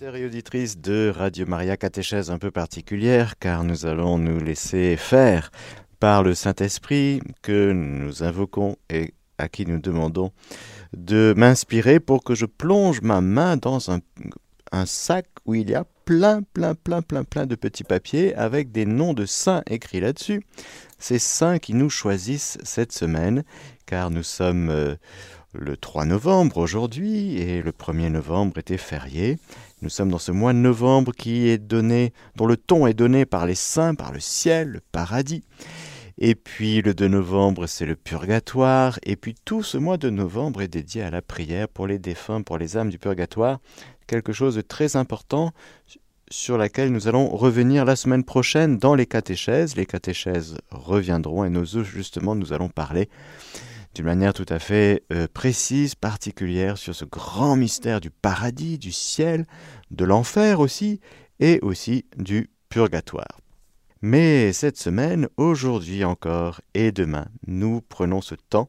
auditrice de Radio Maria, catéchèse un peu particulière, car nous allons nous laisser faire par le Saint-Esprit que nous invoquons et à qui nous demandons de m'inspirer pour que je plonge ma main dans un, un sac où il y a plein, plein, plein, plein, plein de petits papiers avec des noms de saints écrits là-dessus. Ces saints qui nous choisissent cette semaine, car nous sommes euh, le 3 novembre aujourd'hui et le 1er novembre était férié. Nous sommes dans ce mois de novembre qui est donné, dont le ton est donné par les saints, par le ciel, le paradis. Et puis le 2 novembre, c'est le purgatoire. Et puis tout ce mois de novembre est dédié à la prière pour les défunts, pour les âmes du purgatoire. Quelque chose de très important sur laquelle nous allons revenir la semaine prochaine dans les catéchèses. Les catéchèses reviendront et nous justement nous allons parler d'une manière tout à fait euh, précise, particulière sur ce grand mystère du paradis, du ciel, de l'enfer aussi, et aussi du purgatoire. Mais cette semaine, aujourd'hui encore et demain, nous prenons ce temps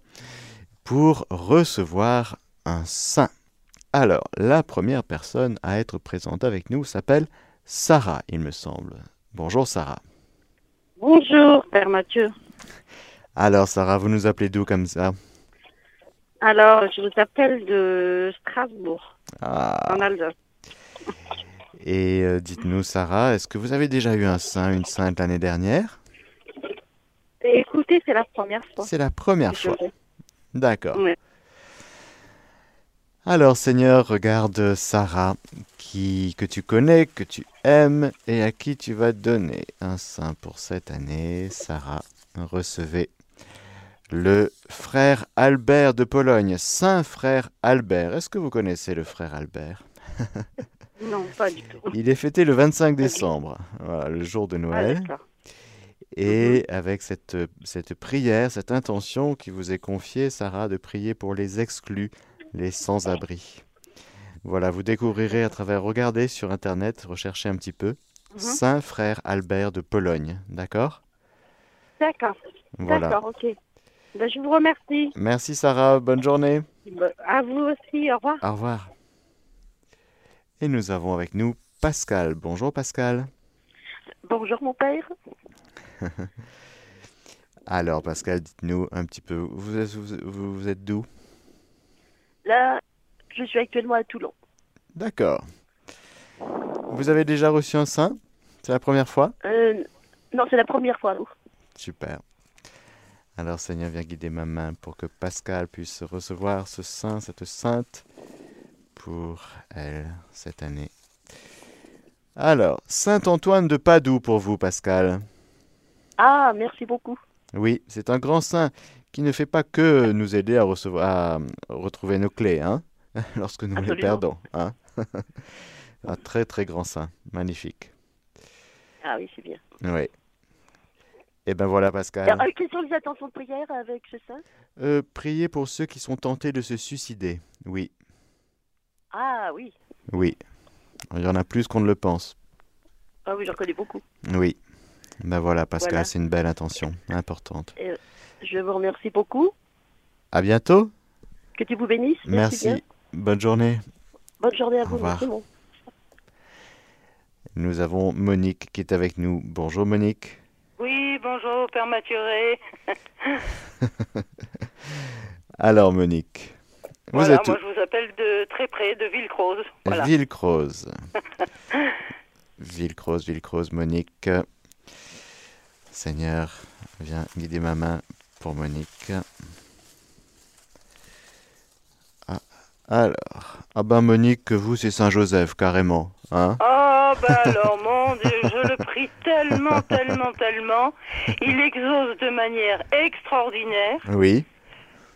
pour recevoir un saint. Alors, la première personne à être présente avec nous s'appelle Sarah, il me semble. Bonjour Sarah. Bonjour, Père Mathieu. Alors, Sarah, vous nous appelez d'où comme ça Alors, je vous appelle de Strasbourg, Ah. en Alsace. Et euh, dites-nous, Sarah, est-ce que vous avez déjà eu un saint, une sainte l'année dernière? Écoutez, c'est la première fois. C'est la première fois. D'accord. Alors, Seigneur, regarde Sarah, qui, que tu connais, que tu aimes, et à qui tu vas donner un saint pour cette année. Sarah, recevez le frère Albert de Pologne, Saint frère Albert. Est-ce que vous connaissez le frère Albert? Non, pas du tout. Il est fêté le 25 décembre, voilà, le jour de Ah, Noël. Et avec cette, cette prière, cette intention qui vous est confiée, Sarah, de prier pour les exclus, les sans-abri. Voilà, vous découvrirez à travers, regardez sur Internet, recherchez un petit peu, Mhm. Saint Frère Albert de Pologne, d'accord? D'accord, Voilà. d'accord, ok. Ben, je vous remercie. Merci Sarah, bonne journée. Ben, À vous aussi, au revoir. Au revoir. Et nous avons avec nous Pascal. Bonjour Pascal. Bonjour, mon père. Alors Pascal, dites-nous un petit peu, vous êtes, vous, vous- vous êtes d'où? Là, je suis actuellement à Toulon. D'accord. Vous avez déjà reçu un saint? C'est la première fois? Euh, non, c'est la première fois, nous. Super. Alors Seigneur, viens guider ma main pour que Pascal puisse recevoir ce saint, cette sainte pour elle cette année. Alors, Saint Antoine de Padoue pour vous, Pascal. Ah, merci beaucoup. Oui, c'est un grand saint qui ne fait pas que nous aider à, recevoir, à retrouver nos clés, hein, lorsque nous les perdons. Hein. un très très grand saint, magnifique. Ah oui, c'est bien. Oui. Et ben voilà, Pascal. Alors, euh, quelles sont les intentions de prière avec ce saint Euh, priez pour ceux qui sont tentés de se suicider. Oui, Ah oui. oui. Il y en a plus qu'on ne le pense. Ah oui, j'en connais beaucoup. Oui. Ben voilà, Pascal, Voilà. c'est une belle intention, importante. Je vous remercie beaucoup. À bientôt. Que Dieu vous bénisse. Merci. bien. Bonne journée. Bonne journée à Au vous. revoir. Merci, mon. Nous avons Monique qui est avec nous. Bonjour Monique. Bonjour, Père Mathuré. Alors Monique, vous Voilà, êtes où moi je vous appelle de très près, de Villecroze. Voilà. Villecroze. Villecroze, Villecroze, Monique. Seigneur, viens guider ma main pour Monique. Ah, alors, ah ben Monique, vous c'est Saint-Joseph carrément, hein? Oh, bah alors, mon Dieu, je le prie tellement, tellement, tellement. Il exauce de manière extraordinaire. Oui,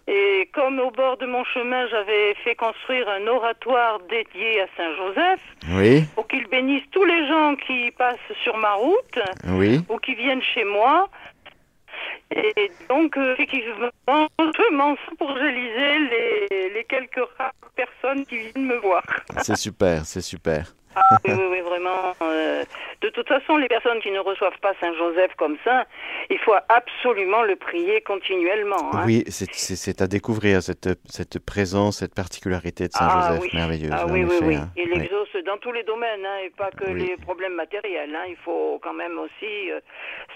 Et comme au bord de mon chemin, j'avais fait construire un oratoire dédié à Saint-Joseph, oui, pour qu'il bénisse tous les gens qui passent sur ma route oui. ou qui viennent chez moi. Et donc, euh, effectivement, je m'en fous pour réaliser les, les quelques rares personnes qui viennent me voir. C'est super, c'est super. Ah, oui, oui, oui, vraiment. euh, de toute façon, les personnes qui ne reçoivent pas Saint Joseph comme ça, il faut absolument le prier continuellement. hein. Oui, c'est- à découvrir cette, cette présence, cette particularité de Saint-Joseph oui. merveilleuse. Ah oui, oui, effet, oui. hein. Il Oui. exauce dans tous les domaines, hein, et pas que Oui. les problèmes matériels. hein. Il faut quand même aussi. euh,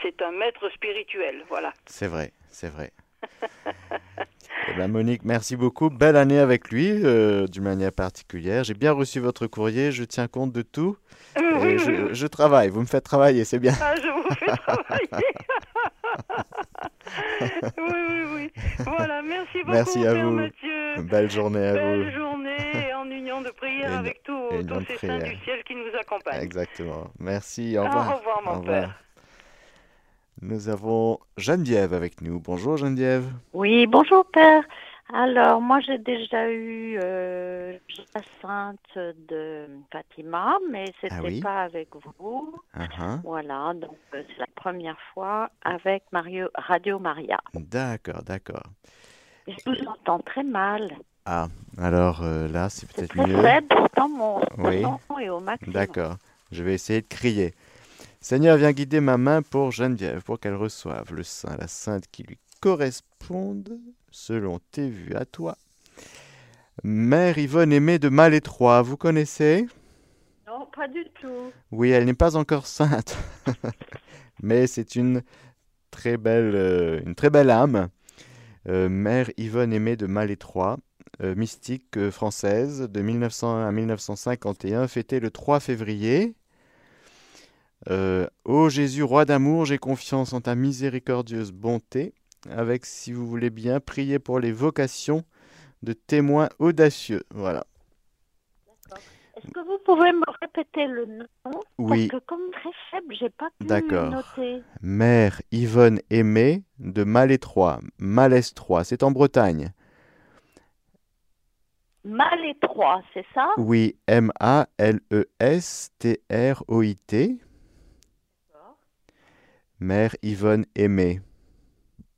c'est un maître spirituel, voilà. C'est vrai, c'est vrai. Eh ben, Monique, merci beaucoup. Belle année avec lui, euh, d'une manière particulière. J'ai bien reçu votre courrier, je tiens compte de tout. Et je, travaille, vous me faites travailler, c'est bien. Ah, je vous fais travailler. oui, oui, oui. Voilà, merci beaucoup, Merci à Père vous. Mathieu. Belle journée à Belle vous. journée en union de prière une- avec tous tous ces saints du ciel qui nous accompagnent. Exactement. Merci, au Au revoir. revoir, mon Au revoir. père. Nous avons Geneviève avec nous. Bonjour Geneviève. Oui, bonjour père. Alors, moi j'ai déjà eu euh, la sainte de Fatima, mais c'était Ah oui? pas avec vous. Ah, ah. Voilà, donc euh, c'est la première fois avec Mario, Radio Maria. D'accord, d'accord. Je vous entends très mal. Ah, alors euh, là, c'est peut-être très mieux. faible, pourtant mon Oui. son est au maximum. D'accord. Je vais essayer de crier. Seigneur, viens guider ma main pour Geneviève, pour qu'elle reçoive le saint, la sainte qui lui corresponde, selon tes vues à toi. Mère Yvonne aimée de Malétroit, vous connaissez? Non, pas du tout. Oui, elle n'est pas encore sainte, mais c'est une très belle, euh, une très belle âme. Euh, Mère Yvonne aimée de Malétroit, euh, mystique française de 1901 à 1951, fêtée le 3 février. Euh, Ô Jésus, roi d'amour, j'ai confiance en ta miséricordieuse bonté, avec, si vous voulez bien, prier pour les vocations de témoins audacieux. Voilà. Est-ce que vous pouvez me répéter le nom? Oui. Parce que comme très faible, j'ai pas pu D'accord. noter. Mère Yvonne Aimée de Malétroit, Malestroit, c'est en Bretagne. Mal étroit, c'est ça? Oui, M-A-L-E-S-T-R-O-I-T. Mère Yvonne Aimée.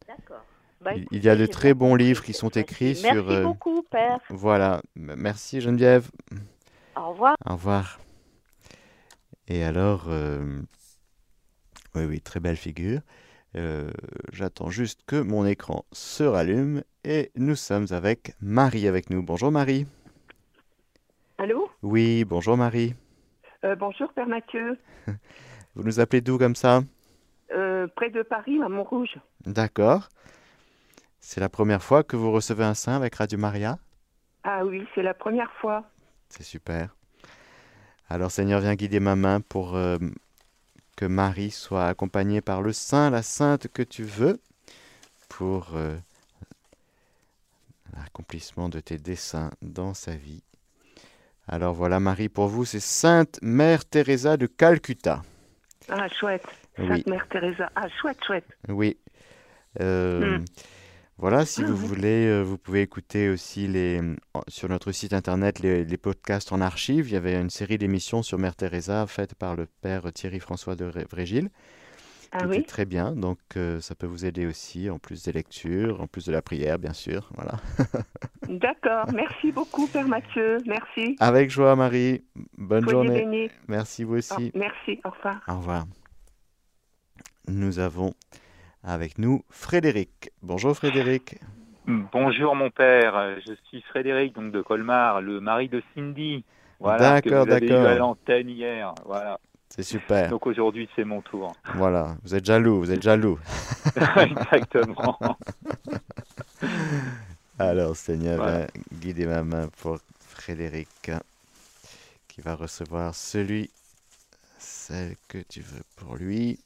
D'accord. Bah, Il- écoutez, Il y a de très bons livres qui sont écrits Merci sur. euh, beaucoup, Père. Voilà. Merci Geneviève. Au revoir. Au revoir. Et alors, euh, oui, oui, très belle figure. Euh, J'attends juste que mon écran se rallume et nous sommes avec Marie avec nous. Bonjour Marie. Allô? Oui, bonjour Marie. Euh, Bonjour Père Mathieu. Vous nous appelez d'où comme ça? Euh, près de Paris, à Montrouge. D'accord. C'est la première fois que vous recevez un saint avec Radio Maria? Ah oui, c'est la première fois. C'est super. Alors Seigneur, viens guider ma main pour euh, que Marie soit accompagnée par le saint, la sainte que tu veux, pour euh, l'accomplissement de tes desseins dans sa vie. Alors voilà Marie, pour vous, c'est Sainte Mère Teresa de Calcutta. Ah, chouette. Oui. Sainte Mère Teresa. Ah, chouette, chouette. Oui. Euh, Hmm. Voilà, si vous voulez, euh, vous pouvez écouter aussi les, sur notre site internet les, les podcasts en archive. Il y avait une série d'émissions sur Mère Teresa faites par le père Thierry-François de Ré- Vrégil, Ah oui? très bien. Donc euh, ça peut vous aider aussi, en plus des lectures, en plus de la prière, bien sûr. Voilà. D'accord. Merci beaucoup Père Mathieu. Merci. Avec joie, Marie. Bonne Soyez journée. bénis. Merci vous aussi. merci. Au revoir. Au revoir. Nous avons avec nous Frédéric. Bonjour Frédéric. Bonjour mon père, Euh, je suis Frédéric donc de Colmar, le mari de Cindy. Voilà, que D'accord, vous avez eu d'accord. à l'antenne hier. Voilà. C'est super. Donc aujourd'hui c'est mon tour. Voilà, vous êtes jaloux, vous êtes jaloux. Exactement. Alors, Seigneur, Voilà. viens guider ma main pour Frédéric, qui va recevoir celui, celle que tu veux pour lui.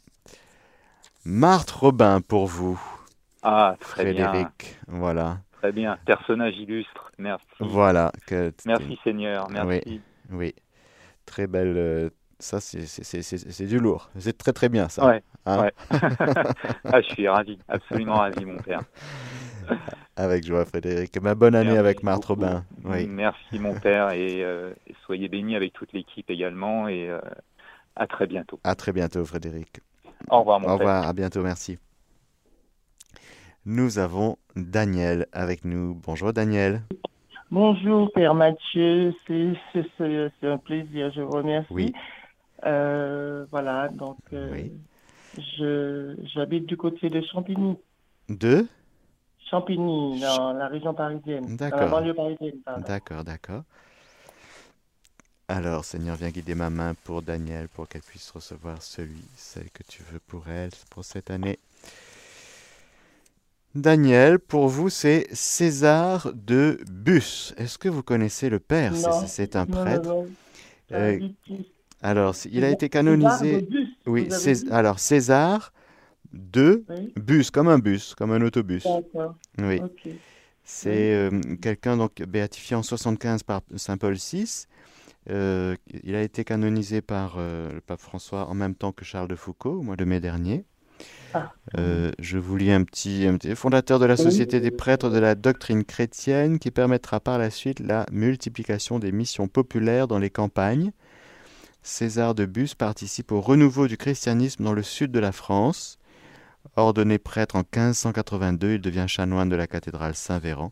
Marthe Robin pour vous, Ah, très bien. Frédéric. Voilà, Très bien. Personnage illustre. Merci. voilà. Que Merci Seigneur. Merci. Oui. Oui, très belle. euh, Ça, c'est du lourd. C'est très très bien ça. Ouais. Hein ouais. ah, je suis ravi. Absolument ravi mon père. Avec joie, Frédéric. Ma bonne année Merci avec Marthe beaucoup. Robin. Oui. Merci mon père et, euh, et soyez bénis avec toute l'équipe également et euh, à très bientôt. À très bientôt, Frédéric. Au revoir mon Au père. revoir, à bientôt, merci. Nous avons Daniel avec nous. Bonjour Daniel. Bonjour, Père Mathieu. C'est un plaisir, je vous remercie. Oui. Euh, voilà, donc euh, Oui. je j'habite du côté de Champigny. Deux Champigny, dans la région parisienne. D'accord. banlieue parisienne, pardon. D'accord, d'accord. Alors, Seigneur, viens guider ma main pour Daniel, pour qu'elle puisse recevoir celui, celle que tu veux pour elle, pour cette année. Daniel, pour vous, c'est César de Bus. Est-ce que vous connaissez le père? C'est- un Non, non, prêtre. non. Euh. Alors, il a été canonisé. de Bus, Oui, alors César de Oui, Bus, comme un bus, comme un autobus. d'accord. Oui. C'est euh, quelqu'un donc béatifié en 75 par Saint Paul VI. Euh, il a été canonisé par euh, le pape François en même temps que Charles de Foucault au mois de mai dernier. Ah. Euh, je vous lis un petit, un petit- fondateur de la. Société des prêtres de la doctrine chrétienne qui permettra par la suite la multiplication des missions populaires dans les campagnes. César de Bus participe au renouveau du christianisme dans le sud de la France. Ordonné prêtre en 1582, il devient chanoine de la cathédrale Saint-Véran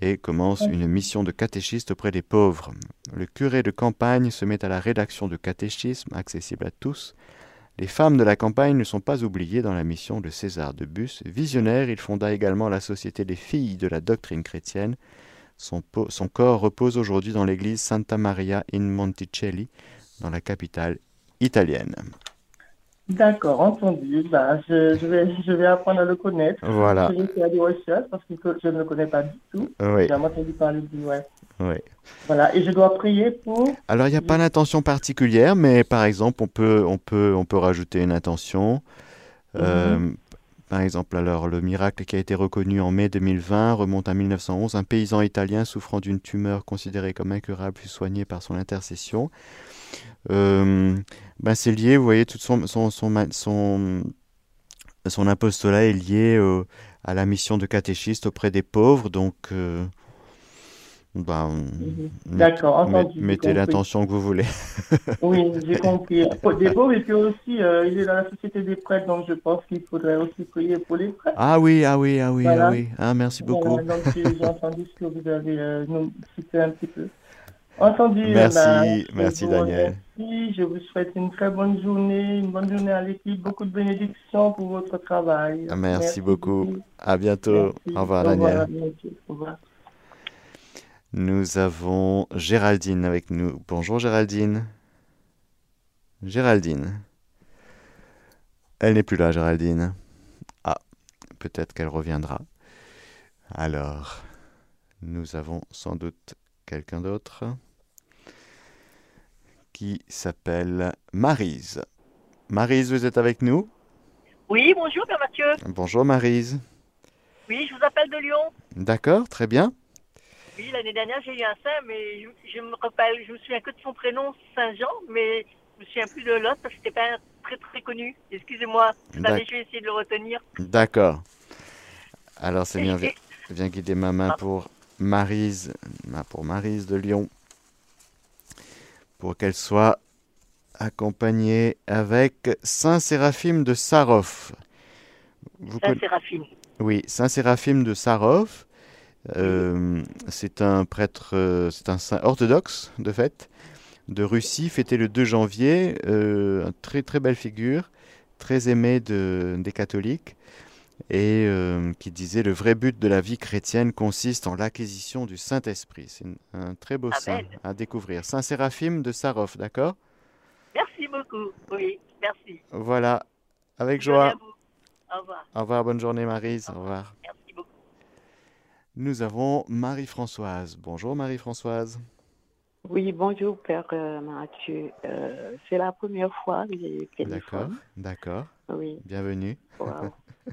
et commence une mission de catéchiste auprès des pauvres. Le curé de campagne se met à la rédaction de catéchisme accessible à tous. Les femmes de la campagne ne sont pas oubliées dans la mission de César de Bus. Visionnaire, il fonda également la Société des filles de la doctrine chrétienne. Son corps repose aujourd'hui dans l'église Santa Maria in Monticelli, dans la capitale italienne. D'accord, entendu. Bah, je, je vais, je vais apprendre à le connaître. Voilà. Je vais faire des recherches parce que je ne le connais pas du tout. Oui, J'ai entendu parler du ouais. oui. Voilà, et je dois prier pour. Alors, il n'y a pas d'intention particulière, mais par exemple, on peut, on peut, on peut rajouter une intention. Euh, Par exemple, alors, le miracle qui a été reconnu en mai 2020 remonte à 1911. Un paysan italien souffrant d'une tumeur considérée comme incurable fut soigné par son intercession. Euh, ben, c'est lié, vous voyez, tout son, son, son, son, son apostolat est lié à la mission de catéchiste auprès des pauvres. Donc, euh, ben, Mhm. D'accord, met- mettez l'intention que vous voulez. Oui, j'ai compris. Des pauvres, et puis aussi, euh, il est dans la société des prêtres, donc je pense qu'il faudrait aussi prier pour les prêtres. Ah oui, ah oui, ah oui, Voilà. ah oui. Ah, merci beaucoup. Voilà, donc j'ai entendu ce que vous avez euh, cité un petit peu. Entendu. Merci, merci, Daniel. remercie. Je vous souhaite une très bonne journée, une bonne journée à l'équipe, beaucoup de bénédictions pour votre travail. Ah, merci beaucoup. À bientôt. Merci. Au revoir, Daniel. Au revoir. Nous avons Géraldine avec nous. Bonjour, Géraldine. Géraldine. Elle n'est plus là, Géraldine. Ah, peut-être qu'elle reviendra. Alors, nous avons sans doute quelqu'un d'autre qui s'appelle Marise. Marise, vous êtes avec nous? Oui, bonjour Père Mathieu. Bonjour, Marise. Oui, je vous appelle de Lyon. D'accord, très bien. Oui, l'année dernière, j'ai eu un saint, mais je, je me rappelle, je me souviens que de son prénom, Saint-Jean, mais je me souviens plus de l'autre parce que c'était pas très très connu. Excusez-moi, je vais essayer de le retenir. D'accord. Alors, Seigneur, Et- viens, guider ma main Ah. pour Marise, ma- pour Marise de Lyon, pour qu'elle soit accompagnée avec Saint Séraphime de Sarov. Vous Saint Séraphine. Oui, Saint Séraphime de Sarov. euh, c'est un prêtre, euh, c'est un saint orthodoxe de fait, de Russie, fêté le 2 janvier. euh, une très très belle figure, très aimé de, des catholiques, et euh, qui disait le vrai but de la vie chrétienne consiste en l'acquisition du Saint-Esprit. C'est un très beau saint à découvrir. Saint Séraphime de Sarov, d'accord? Merci beaucoup. Oui, merci. Voilà, avec joie. à vous. Au revoir. Au revoir, bonne journée Marise, au revoir. Merci beaucoup. Nous avons Marie-Françoise. Bonjour Marie-Françoise. Oui, bonjour Père euh, Mathieu. Euh, c'est la première fois que j'ai eu D'accord, d'accord. Oui, Bienvenue. wow.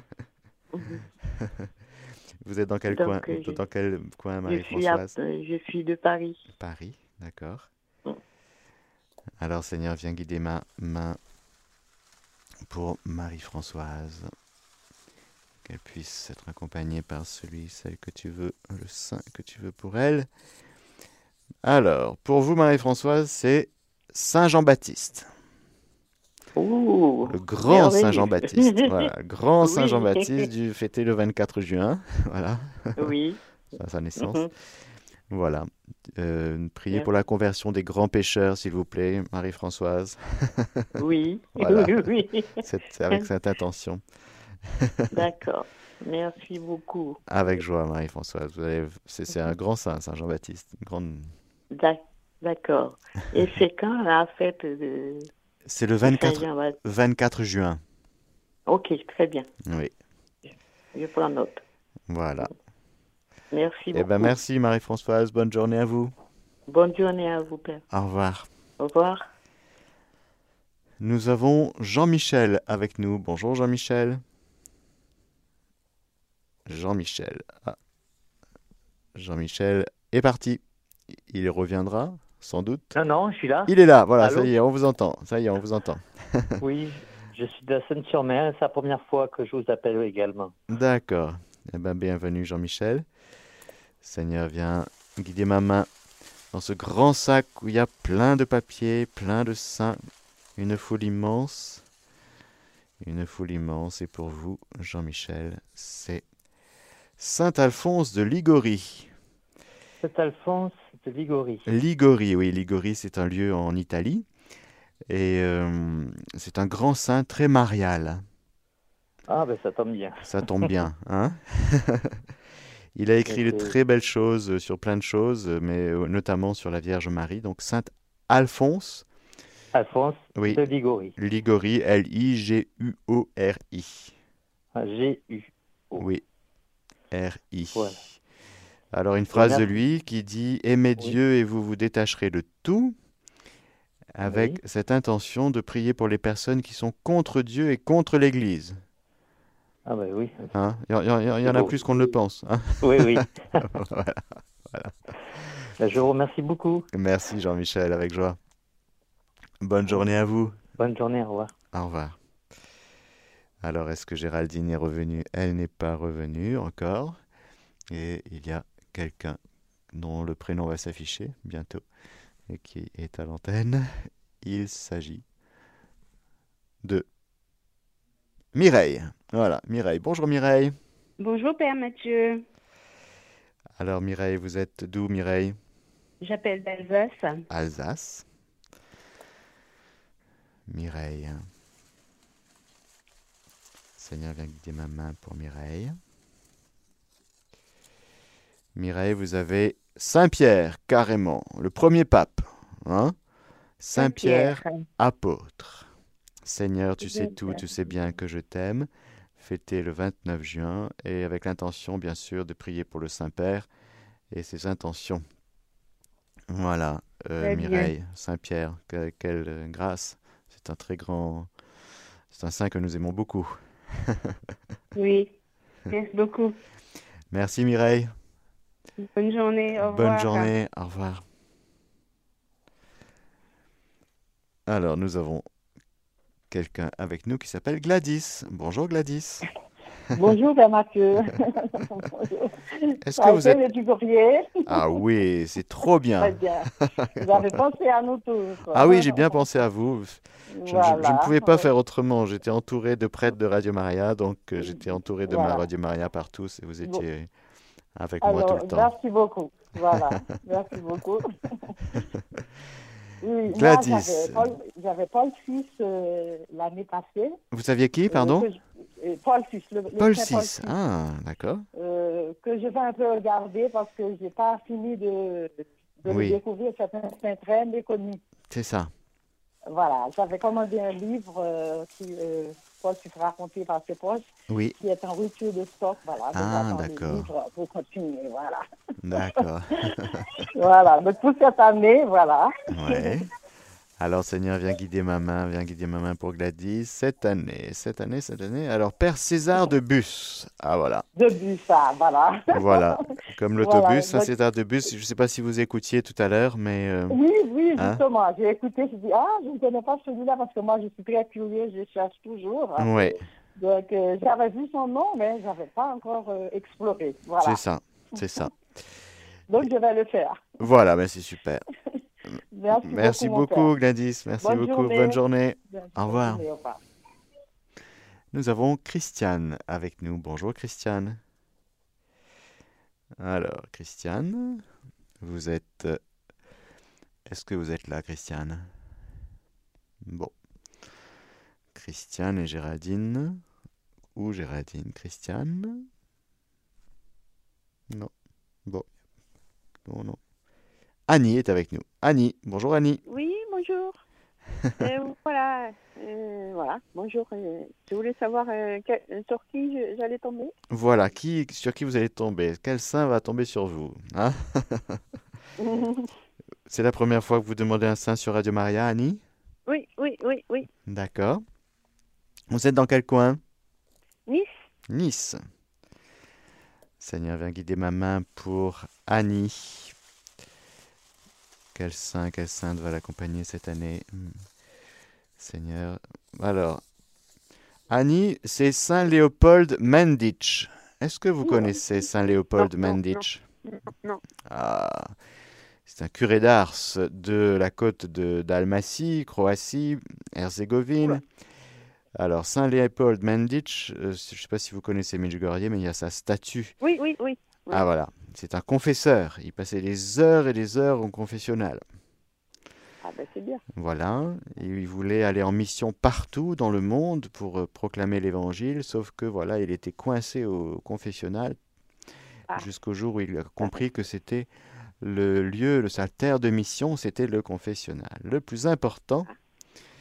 Mhm. Vous êtes dans quel Donc, coin je- Dans quel coin, Marie-Françoise je suis de Paris. Paris, d'accord. Mm. Alors Seigneur, viens guider ma main pour Marie-Françoise. Qu'elle puisse être accompagnée par celui, celle que tu veux, le saint que tu veux pour elle. Alors, pour vous, Marie-Françoise, c'est Saint Jean-Baptiste. Ouh, Le grand. Saint Jean-Baptiste. Voilà, grand Saint Oui. Jean-Baptiste, du fêté le 24 juin. Voilà, oui. à sa naissance. Mhm. Voilà. Euh, priez Bien. pour la conversion des grands pécheurs, s'il vous plaît, Marie-Françoise. Oui, Voilà. oui, oui. C'est avec cette intention. D'accord. Merci beaucoup. Avec joie, Marie-Françoise. C'est un grand saint, Saint Jean-Baptiste. Grande... D'ac- D'accord. Et c'est quand la fête de C'est le de 24, Saint-Jean-Baptiste 24 juin. Ok, très bien. Oui, Je prends note. voilà. Merci Eh beaucoup. ben merci, Marie-Françoise. Bonne journée à vous. Bonne journée à vous, Père. Au revoir. Au revoir. Nous avons Jean-Michel avec nous. Bonjour Jean-Michel. Jean-Michel. Ah. Jean-Michel est parti. Il reviendra, sans doute. Non, non, je suis là. Il est là, voilà, Allô ça y est, on vous entend. Ça y est, on vous entend. Oui, je suis de Seine-sur-Mer. C'est la première fois que je vous appelle également. D'accord. Eh ben, bienvenue Jean-Michel. Seigneur, viens guider ma main dans ce grand sac où il y a plein de papiers, plein de saints, une foule immense. Une foule immense. Et pour vous, Jean-Michel, c'est Saint Alphonse de Ligorie. C'est Alphonse de Ligorie. Ligorie, oui, Ligorie, c'est un lieu en Italie. Et euh, c'est un grand saint très marial. Ah, ben ça tombe bien. Ça tombe bien, hein Il a écrit de très belles choses sur plein de choses, mais euh, notamment sur la Vierge Marie. Donc Saint Alphonse, Alphonse oui, de Ligorie. Ligorie, L-I-G-U-O-R-I. Ah, G-U. Oui, R-I. Voilà. Alors une phrase de lui qui dit Aimez Oui. Dieu et vous vous détacherez de tout, avec Oui. cette intention de prier pour les personnes qui sont contre Dieu et contre l'Église. Ah, ben oui. Hein? Il y, en- il y en- a beau. plus qu'on ne le pense. hein? Oui, oui. Voilà. Ben, je vous remercie beaucoup. Merci Jean-Michel, avec joie. Bonne journée à vous. Bonne journée, au revoir. Au revoir. Alors, est-ce que Géraldine est revenue? Elle n'est pas revenue encore. Et il y a quelqu'un dont le prénom va s'afficher bientôt et qui est à l'antenne. Il s'agit de Mireille. Voilà, Mireille. Bonjour Mireille. Bonjour Père Mathieu, Alors Mireille, vous êtes d'où Mireille? J'appelle d'Alsace. Alsace. Mireille. Seigneur, viens guider ma main pour Mireille. Mireille, vous avez Saint-Pierre, carrément, le premier pape. Hein? Saint-Pierre, apôtre. Seigneur, tu sais tout, tu sais bien que je t'aime. Fêté le 29 juin et avec l'intention, bien sûr, de prier pour le Saint-Père et ses intentions. Voilà, euh. Mireille, Saint-Pierre, que- quelle grâce. C'est un très grand. C'est un saint que nous aimons beaucoup. Oui, merci beaucoup. Merci Mireille. Bonne journée, au Bonne revoir. journée, au revoir. Alors, nous avons quelqu'un avec nous qui s'appelle Gladys. Bonjour Gladys. Bonjour, Père Mathieu. Est-ce que vous êtes... le du courrier. Ah oui, c'est trop bien. Très bien. Vous avez pensé à nous tous. Ah oui, j'ai bien pensé à vous. Je, je- je ne pouvais pas faire autrement. J'étais entouré de prêtres de Radio Maria, donc euh, j'étais entouré de ma. Radio Maria par tous et vous Bon. Avec moi Alors, tout le temps. merci beaucoup. Voilà, merci beaucoup. Oui, moi, Gladys. j'avais Paul, VI euh, l'année passée. Vous saviez qui, Euh, pardon je- euh, Paul VI. Le, le Paul VI. Ah, d'accord. euh, que je vais un peu regarder parce que j'ai pas fini de, de Oui. le découvrir. C'est un saint très méconnu. C'est ça. Voilà, j'avais commandé un livre euh, qui, euh, Paul qui sera raconté par ses proches, Oui, qui est en rupture de stock. Voilà, Ah, d'accord. pour continuer. Voilà. d'accord. voilà, donc pour cette année, voilà. Ouais. Alors, Seigneur, viens guider ma main, viens guider ma main pour Gladys. Cette année, cette année, cette année. Alors, Père César de Bus. Ah, voilà. De but, ça, voilà. Voilà. Comme l'autobus, Voilà, Saint donc- César de Bus. Je ne sais pas si vous écoutiez tout à l'heure, mais. euh, Oui, oui, Hein? justement. J'ai écouté, je dis, ah, je ne connais pas celui-là parce que moi, je suis très curieux, je cherche toujours. Ouais, Donc, euh, j'avais vu son nom, mais je n'avais pas encore euh, exploré. Voilà. c'est ça. C'est ça. Donc, je vais le faire. Voilà, ben c'est super. Merci, Merci beaucoup. Gladys. Merci Bonne beaucoup. journée. Bonne journée. Au revoir. journée, au revoir. Nous avons Christiane avec nous. Bonjour, Christiane. Alors, Christiane, Vous êtes. Est-ce que vous êtes là, Christiane? Bon. Christiane et Géraldine. Ou Géraldine, Christiane? Non. Bon. Non, non. Annie est avec nous. Annie, bonjour Annie. Oui, bonjour. Euh, voilà, euh, voilà, bonjour. euh, je voulais savoir euh, quel- sur qui j'allais tomber. Voilà, qui, sur qui vous allez tomber? Quel saint va tomber sur vous hein? C'est la première fois que vous demandez un saint sur Radio Maria, Annie? Oui, oui, oui, oui. D'accord. Vous êtes dans quel coin? Nice Nice. Seigneur, viens guider ma main pour Annie. Quel saint, quelle sainte va l'accompagner cette année Hmm. Seigneur. Alors, Annie, c'est Saint Léopold Mendich. Est-ce que vous connaissez Saint Léopold Non, non. Ah, c'est un curé d'Ars de la côte de d'Almacie, Croatie, Herzégovine. Alors, Saint Léopold Mendich, euh, je ne sais pas si vous connaissez Medjugorje, mais il y a sa statue. Oui, oui, oui. Ah voilà, c'est un confesseur. Il passait des heures et des heures au confessionnal. Ah, ben c'est bien. Voilà, et il voulait aller en mission partout dans le monde pour euh, proclamer l'évangile, sauf que voilà, il était coincé au confessionnal Ah. jusqu'au jour où il a compris que c'était le lieu, le, sa terre de mission, c'était le confessionnal. Le plus important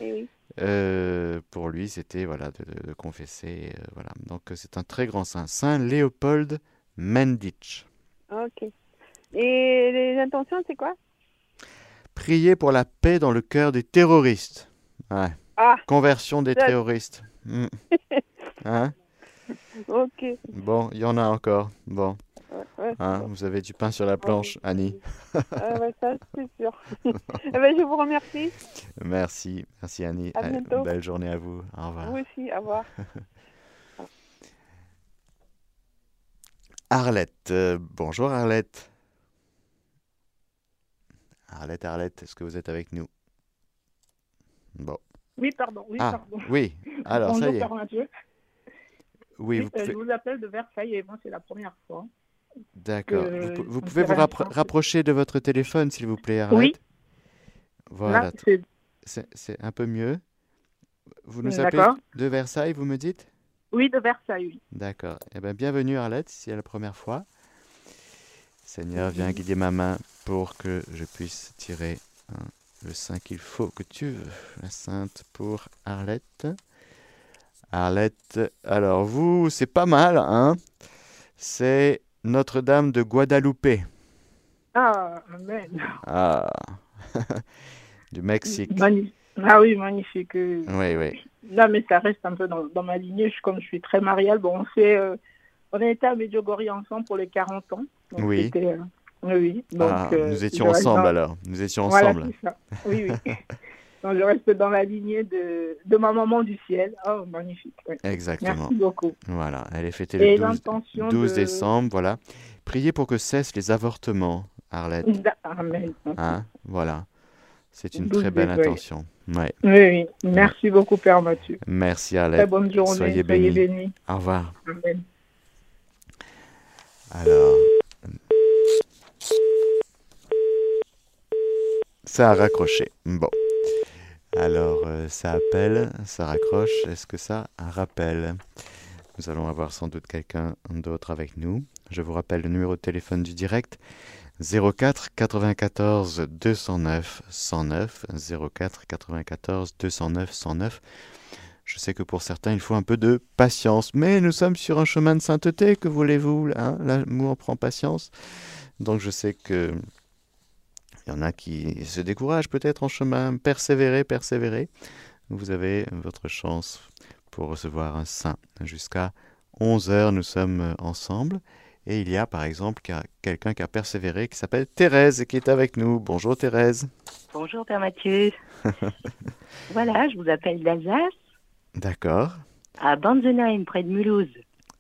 Eh oui. euh, pour lui, c'était voilà de, confesser. euh, voilà, donc c'est un très grand saint, Saint Léopold Mendich. Ok. Et les intentions, c'est quoi? Prier pour la paix dans le cœur des terroristes. Ouais. Ah. Conversion des Ça- terroristes. Hmm. Hein? Ok. Bon, il y en a encore. Bon. Ouais, ouais. Hein, vous avez du pain sur la planche, Annie. Ah, ouais, ça, c'est sûr. eh ben, je vous remercie. Merci, merci Annie. À bientôt. Belle journée à vous. Au revoir. Vous aussi, au revoir. Arlette, euh, bonjour Arlette. Arlette, Arlette, est-ce que vous êtes avec nous? Bon. Oui, pardon. Oui, ah, pardon. oui. Alors, Bonjour, ça y est. Mathieu. Oui, vous euh, pouvez... Je vous appelle de Versailles et moi, c'est la première fois. D'accord. Vous, pouvez vous rappro- rapprocher de votre téléphone, s'il vous plaît, Arlette? Oui. Voilà. Là, c'est- un peu mieux. Vous nous appelez de Versailles, vous me dites? Oui, de Versailles, oui. D'accord. Eh bien, bienvenue Arlette, si c'est la première fois. Seigneur, viens guider ma main pour que je puisse tirer hein, le saint qu'il faut que tu veux. La sainte pour Arlette. Arlette, alors vous, c'est pas mal, hein C'est Notre-Dame de Guadalupe. Ah, amen. Ah, du Mexique. Magnifique. Ah oui, magnifique. Oui, oui. Là, mais ça reste un peu dans, dans ma lignée. Je, comme je suis très mariale, bon, on, euh, on a été à Medjugorje ensemble pour les 40 ans. Donc, Oui. euh, oui, oui. Donc, Ah, euh, nous étions ensemble dans- alors. Nous étions Voilà, ensemble. c'est ça. Oui, oui. Donc, je reste dans la lignée de, de ma maman du ciel. Oh, magnifique. oui. Exactement. Merci beaucoup. Voilà, elle est fêtée Et le 12, l'intention 12 de- décembre, voilà. Priez pour que cessent les avortements, Arlette. Amen. Hein, voilà. C'est une 12 très belle intention. Ouais. Oui, oui. Merci beaucoup, Père Mathieu. Merci Arlette. Très bonne journée. Soyez Soyez bénis. bénis. Au revoir. Amen. Alors. Ça a raccroché. Bon. Alors, euh, ça appelle, ça raccroche. Est-ce que ça rappelle Nous allons avoir sans doute quelqu'un d'autre avec nous. Je vous rappelle le numéro de téléphone du direct 04 94 209 109 04 94 209 109. Je sais que pour certains, il faut un peu de patience, mais nous sommes sur un chemin de sainteté, que voulez-vous hein? L'amour prend patience. Donc je sais que il y en a qui se découragent peut-être en chemin. Persévérer, persévérer. Vous avez votre chance pour recevoir un saint. Jusqu'à 11 heures, nous sommes ensemble. Et il y a par exemple quelqu'un qui a persévéré, qui s'appelle Thérèse, et qui est avec nous. Bonjour Thérèse. Bonjour Père Mathieu. Voilà, je vous appelle d'Alsace, D'accord. à Banzenheim, près de Mulhouse.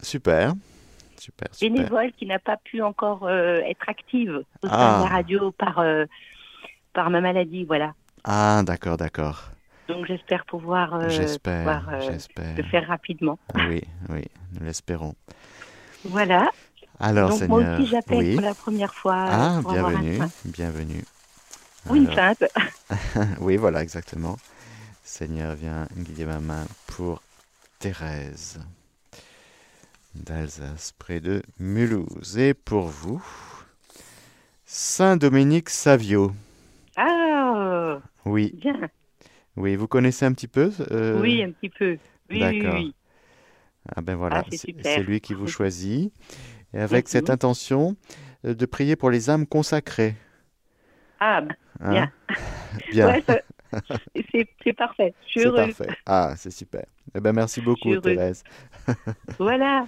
Super. Super, super. Bénévole qui n'a pas pu encore euh, être active au sein Ah. de la radio par, euh, par ma maladie, voilà. Ah, d'accord, d'accord. Donc j'espère pouvoir, euh, J'espère, pouvoir, euh, j'espère. le faire rapidement. Ah Oui, oui, nous l'espérons. Voilà. Alors, Donc Seigneur, moi aussi j'appelle oui. pour la première fois. euh, Ah, pour avoir un bienvenue, bienvenue. Ou une sainte. oui, voilà, exactement. Seigneur, viens guider ma main pour Thérèse d'Alsace, près de Mulhouse. Et pour vous, Saint Dominique Savio. Ah, Oui, bien. oui, vous connaissez un petit peu euh, Oui, un petit peu. Oui, oui, D'accord. oui. Ah ben voilà, Ah, c'est lui qui vous choisit. Et avec cette Mhm. intention euh, de prier pour les âmes consacrées. Ah, Hein bien. Bien. Ouais, c'est parfait. Je suis C'est heureuse. parfait. Ah, c'est super. Eh ben merci beaucoup. Thérèse. Voilà.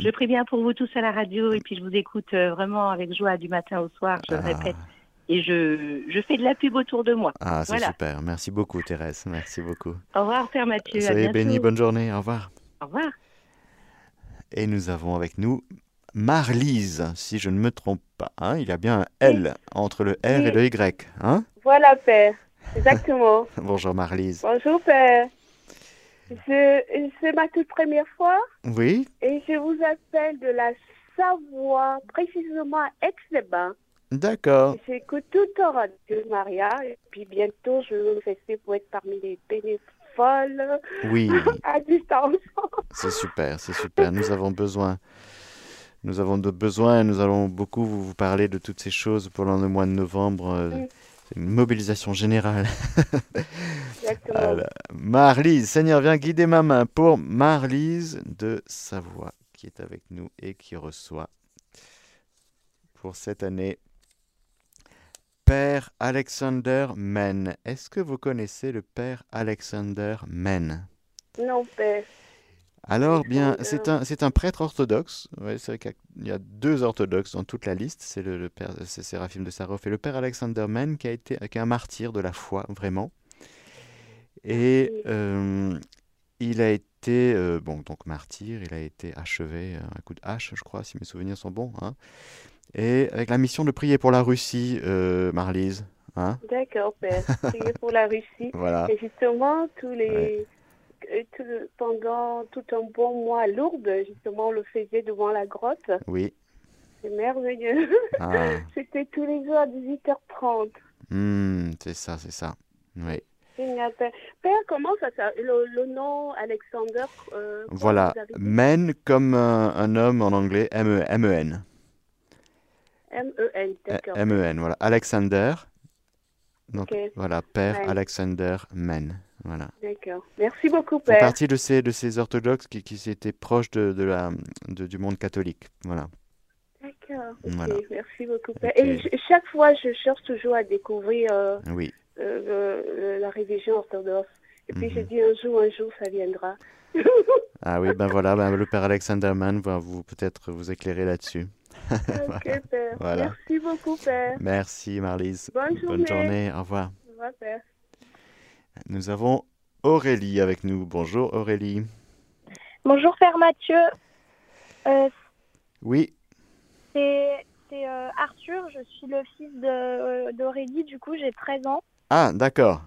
Je prie bien pour vous tous à la radio et puis je vous écoute euh, vraiment avec joie du matin au soir, je le répète. Et je, je fais de la pub autour de moi. Ah, c'est voilà. super. Merci beaucoup, Thérèse. Merci beaucoup. Au revoir, Père Mathieu. Soyez bénis. Bonne journée. Au revoir. Au revoir. Et nous avons avec nous Marlise, si je ne me trompe pas. hein. Il y a bien un L entre le R et le Y. Hein Voilà, Père. Exactement. Bonjour, Marlise. Bonjour, Père. C'est ma toute première fois Oui et je vous appelle de la Savoie, précisément à Aix-les-Bains. D'accord. J'écoute tout temps Radio Maria et puis bientôt je vais me fester pour être parmi les Oui. à distance. C'est super, c'est super. Nous avons besoin. Nous avons de besoin et nous allons beaucoup vous, parler de toutes ces choses pendant le mois de novembre. euh, Mm. C'est une mobilisation générale. Exactement. Alors, Marlise, Seigneur, viens guider ma main pour Marlise de Savoie qui est avec nous et qui reçoit pour cette année Père Alexander Men. Est-ce que vous connaissez le Père Alexander Men Non, Père. alors, bien, c'est un, c'est un prêtre orthodoxe. Ouais, c'est vrai qu'il y a- il y a deux orthodoxes dans toute la liste. C'est le, le père, c'est Séraphim de Sarov et le père Alexander Mann qui a été, qui est un martyr de la foi, vraiment. Et euh, il a été, euh, bon, donc martyr, il a été achevé à un coup de hache, je crois, si mes souvenirs sont bons. hein. Et avec la mission de prier pour la Russie, euh, Marlise. Hein D'accord, Père. Priez pour la Russie. Voilà. Et justement, tous les... euh, tout pendant tout un bon mois à Lourdes, justement, on le faisait devant la grotte. Oui. C'est merveilleux. Ah. C'était tous les jours à 18h30. Hmm, c'est ça, c'est ça. Oui. Génial, Père. Comment ça s'appelle le, le nom Alexander euh, Voilà, men comme un, un homme en anglais, M-E- M-E-N. M-E-N, d'accord. Euh, M-E-N, voilà. Alexander. Donc, voilà, Père Men. Alexander Men. Voilà. D'accord. Merci beaucoup, Père. partie de ces, de ces orthodoxes qui, qui étaient proches de, de la, de- du monde catholique. Voilà. D'accord. Voilà. Merci beaucoup, Père. Et chaque fois, je cherche toujours à découvrir euh, Oui. Euh, le- le- la religion orthodoxe. Et puis, Mhm. je dis un jour, un jour, ça viendra. Ah oui, ben voilà, ben le Père Alexander Man va vous peut-être vous éclairer là-dessus. ok, Père. Voilà. Merci beaucoup, Père. Merci Marlise. Bonne Bonne journée. journée. Au revoir. Au revoir, Père. Nous avons Aurélie avec nous. Bonjour Aurélie. Bonjour Père Mathieu, Euh, Oui. c'est c'est, euh, Arthur, je suis le fils d'Aurélie, du coup j'ai 13 ans Ah, d'accord.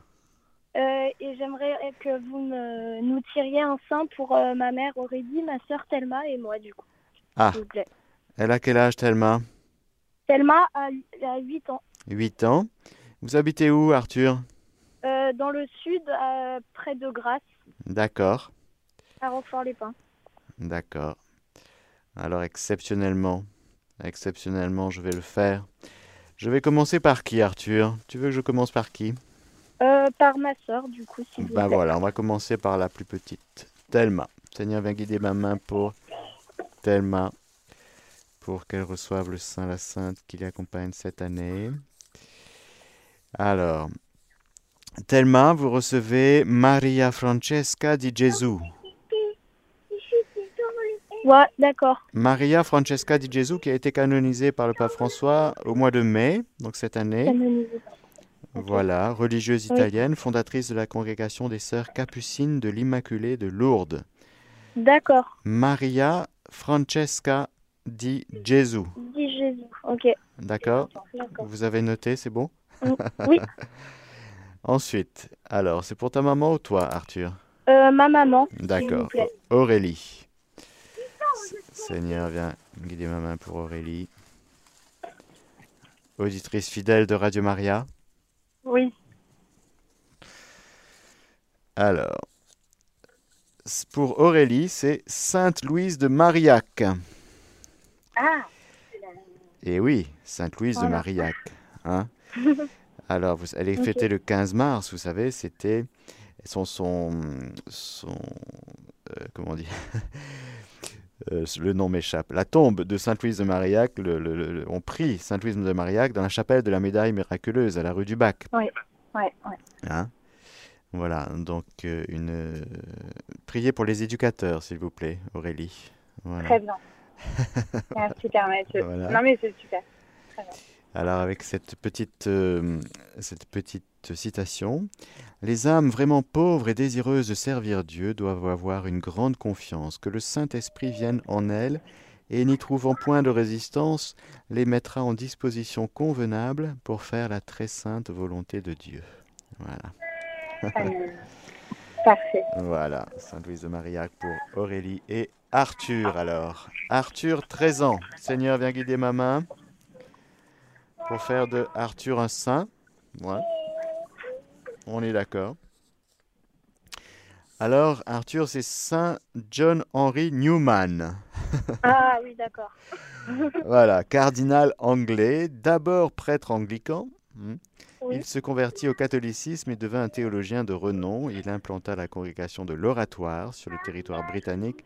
Euh, et j'aimerais que vous me, nous tiriez un sein pour euh, ma mère Aurélie, ma sœur Thelma et moi du coup, Ah, s'il vous plaît. elle a quel âge Thelma? Thelma a, a 8 ans, 8 ans. Vous habitez où Arthur? Euh, dans le sud, près de Grasse, D'accord. à Roquefort-les-Pins. D'accord. Alors exceptionnellement, exceptionnellement, je vais le faire. Je vais commencer par qui, Arthur? Tu veux que je commence par qui? Euh, par ma sœur du coup, vous Ben plaît. voilà, on va commencer par la plus petite. Thelma. Seigneur, viens guider ma main pour Thelma, pour qu'elle reçoive le Saint, la Sainte qui l'accompagne cette année. Alors, Thelma, vous recevez Maria Francesca di Gesù. Ouais, d'accord. Maria Francesca di Gesù qui a été canonisée par le pape François au mois de mai, donc cette année. Canonisée. Voilà, religieuse Oui. italienne, fondatrice de la congrégation des sœurs capucines de l'Immaculée de Lourdes. D'accord. Maria Francesca di Gesù. Dis Jésus. Ok. D'accord. Vous avez noté, c'est bon? Mm, Oui. Ensuite, alors, c'est pour ta maman ou toi, Arthur? Euh, ma maman. D'accord. Aurélie. Seigneur, viens guider ma main pour Aurélie. Auditrice fidèle de Radio Maria. Oui. Alors, pour Aurélie, c'est Sainte Louise de Marillac. Ah Et oui, Sainte Louise de. Marillac. Hein Alors, vous- elle est Ok. fêtée le 15 mars, vous savez, c'était son, son, son euh, comment on dit? Euh, le nom m'échappe. La tombe de Sainte-Louise de Marillac, le, le- le- on prie Sainte-Louise de Marillac dans la chapelle de la médaille miraculeuse à la rue du Bac. Oui, oui, oui. Hein? Voilà, donc euh, une euh, priez pour les éducateurs, s'il vous plaît, Aurélie. Voilà. Très bien. Merci, Père Mathieu. Voilà. Non, mais c'est super. Très bien. Alors avec cette petite, cette petite citation, les âmes vraiment pauvres et désireuses de servir Dieu doivent avoir une grande confiance que le Saint-Esprit vienne en elles et n'y trouvant point de résistance, les mettra en disposition convenable pour faire la très sainte volonté de Dieu. Voilà. Amen. Parfait. Voilà, Sainte-Louise de Marillac pour Aurélie et Arthur alors. Arthur, 13 ans. Seigneur, viens guider ma main pour faire de Arthur un saint. Ouais. On est d'accord. Alors, Arthur, c'est Saint John Henry Newman. Ah oui, d'accord. Voilà, cardinal anglais, d'abord prêtre anglican. Oui. Il se convertit au catholicisme et devint un théologien de renom. Il implanta la congrégation de l'Oratoire sur le territoire britannique,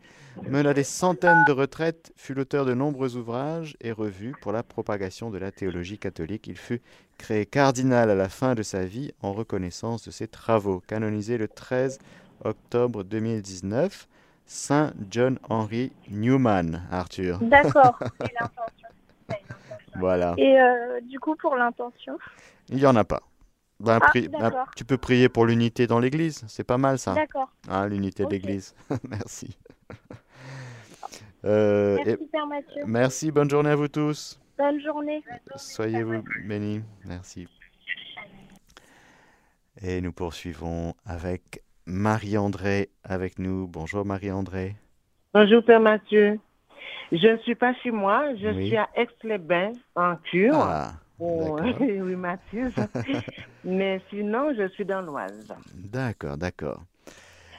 mena des centaines de retraites, fut l'auteur de nombreux ouvrages et revues pour la propagation de la théologie catholique. Il fut créé cardinal à la fin de sa vie en reconnaissance de ses travaux. Canonisé le 13 octobre 2019, Saint John Henry Newman, Arthur. D'accord. C'est l'intention. Voilà. Et euh, du coup, pour l'intention Il n'y en a pas. Ben, Ah, pri- ben, tu peux prier pour l'unité dans l'Église, c'est pas mal ça. D'accord. Hein, l'unité Ok. de l'Église. merci. Euh, Merci, et- Père Mathieu. merci, bonne journée à vous tous. Bonne journée. Soyez-vous bénis. Merci. Et nous poursuivons avec Marie-André avec nous. Bonjour Marie-André. Bonjour Père Mathieu. Je ne suis pas chez moi, je Oui. suis à Aix-les-Bains, en cure. Ah, Oh, oui, Mathieu. Mais sinon, je suis dans l'Oise. D'accord, d'accord.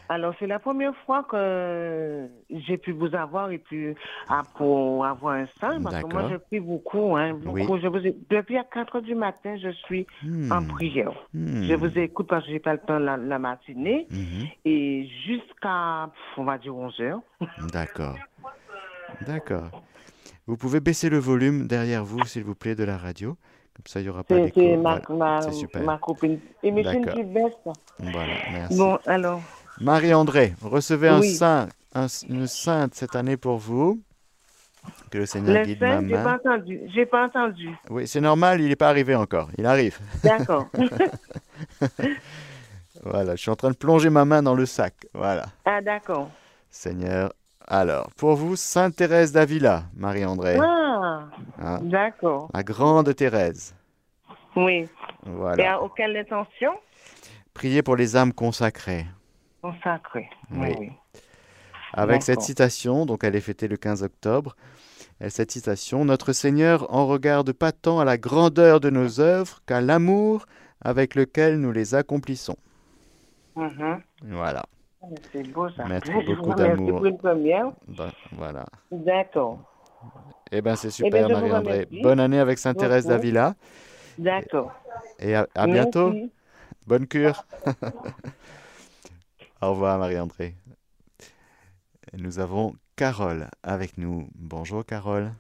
Alors, c'est la première fois que j'ai pu vous avoir et puis ah, pour avoir un sein, parce que moi, je prie beaucoup. Hein, beaucoup. Oui. Je vous depuis à 4 heures du matin, je suis en Hmm. prière. Hmm. Je vous écoute parce que j'ai pas le temps la, la matinée. Mhm. Et jusqu'à, on va dire, 11 heures. D'accord. D'accord. Vous pouvez baisser le volume derrière vous, s'il vous plaît, de la radio. Comme ça, il n'y aura pas d'écho. c'est ma, Voilà. ma, C'est super. ma copine. Et veste. Voilà, merci. Bon, alors. Marie-André, recevez un saint, un- une sainte cette année pour vous. Que le Seigneur Le guide ma j'ai pas entendu. J'ai pas entendu. Oui, c'est normal, il n'est pas arrivé encore. Il arrive. D'accord. Voilà, je suis en train de plonger ma main dans le sac. Voilà. ah, d'accord. Seigneur. Alors, pour vous, Sainte Thérèse d'Avila, Marie-André. Ah, Hein, d'accord. La grande Thérèse. Oui. Et Voilà. à aucune intention? Priez pour les âmes consacrées. Consacrée. Oui, Oui. Avec cette citation, donc elle est fêtée le 15 octobre, et cette citation, Notre Seigneur en regarde pas tant à la grandeur de nos œuvres qu'à l'amour avec lequel nous les accomplissons. Mhm. Voilà. C'est beau ça. Mettre Je beaucoup d'amour. pour une première. Bah, voilà. D'accord. Eh bien, c'est Eh ben, super, Marie-André. Bonne année avec Sainte Thérèse beaucoup. d'Avila. D'accord. Et à, à bientôt. Bonne cure. Au revoir, Marie-André. Nous avons Carole avec nous. Bonjour, Carole.